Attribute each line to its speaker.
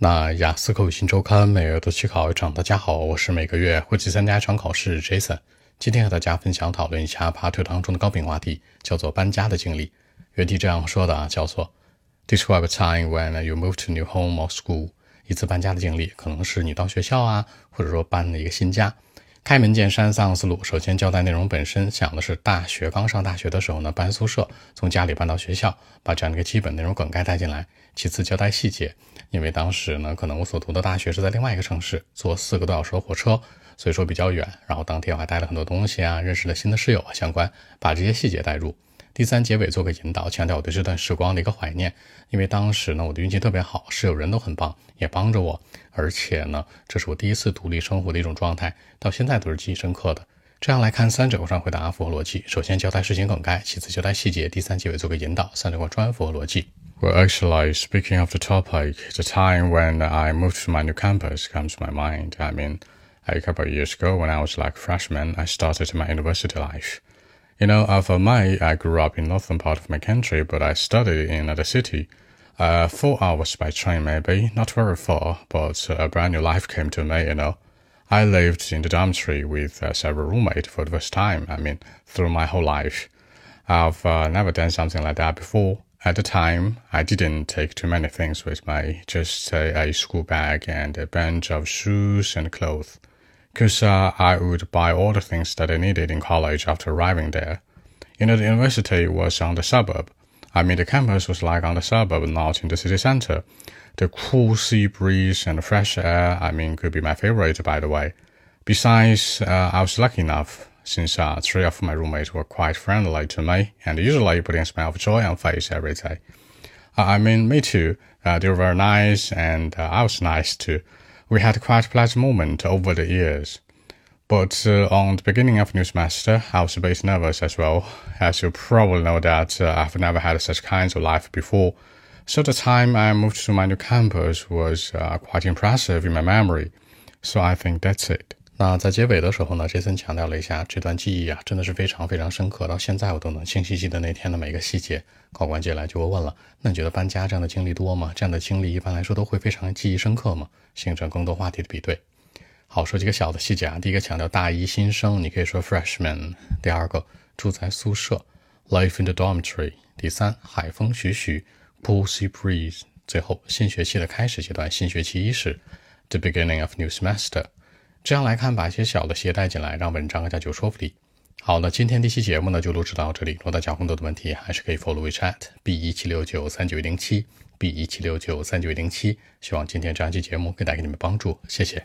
Speaker 1: 那雅思口语新周刊每月都去考一场。大家好，我是每个月会去参加一场考试 Jason。今天和大家分享讨论一下 Part Two 当中的高频话题，叫做搬家的经历。原题这样说的啊，叫做 Describe a time when you moved to new home or school。一次搬家的经历，可能是你到学校啊，或者说搬了一个新家。开门见山，三个思路。首先交代内容本身，想的是大学刚上大学的时候呢，搬宿舍，从家里搬到学校，把这样的一个基本内容梗概带进来。其次交代细节，因为当时呢，可能我所读的大学是在另外一个城市，坐四个多小时的火车，所以说比较远。然后当天我还带了很多东西啊，认识了新的室友啊，相关，把这些细节带入。第三结尾做个引导，强调我对这段时光的一个怀念，因为当时呢，我的运气特别好，室友人都很棒，也帮着我，而且呢，这是我第一次独立生活的一种状态，到现在都是记忆深刻的。这样来看，三者上回答符合逻辑。首先交代事情梗概，其次交代细节，第三结尾做个引导，三者专符合逻辑。
Speaker 2: Well, actually, speaking of the topic, the time when I moved to my new campus comes to my mind. I mean, a couple of years ago, when I was like freshman, I started my university life. You know, uh, for me, I grew up in northern part of my country, but I studied in another city. Uh, four hours by train, maybe not very far, but a brand new life came to me. You know, I lived in the dormitory with uh, several roommates for the first time. I mean, through my whole life, I've uh, never done something like that before. At the time, I didn't take too many things with me, just a, a school bag and a bunch of shoes and clothes. Because uh, I would buy all the things that I needed in college after arriving there. You know, the university was on the suburb. I mean, the campus was like on the suburb, not in the city center. The cool sea breeze and fresh air, I mean, could be my favorite, by the way. Besides, uh, I was lucky enough since uh, three of my roommates were quite friendly to me and usually putting a smile of joy on face every day. Uh, I mean, me too. Uh, they were very nice and uh, I was nice too. We had quite pleasant moment over the years. But uh, on the beginning of new semester, I was a bit nervous as well. As you probably know that uh, I've never had such kinds of life before. So the time I moved to my new campus was quite impressive in my memory. So I think that's it.
Speaker 1: 那在结尾的时候呢，杰森强调了一下这段记忆啊，真的是非常非常深刻，到现在我都能清晰记得那天的每个细节。考官接下来就会问了，那你觉得搬家这样的经历多吗？这样的经历一般来说都会非常记忆深刻吗？形成更多话题的比对。好，说几个小的细节啊，第一个强调大一新生，你可以说 freshman；第二个住在宿舍，life in the dormitory；第三海风徐徐，cool sea breeze；最后新学期的开始阶段，新学期伊始，the beginning of new semester。这样来看，把一些小的鞋带进来，让文章更加具有说服力。好，那今天这期节目呢就录制到这里。如果大家有更多的问题，还是可以 follow WeChat b 一七六九三九一零七 b 一七六九三九一零七。希望今天这样一期节目可以带给你们帮助，谢谢。